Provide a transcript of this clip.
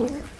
Yeah.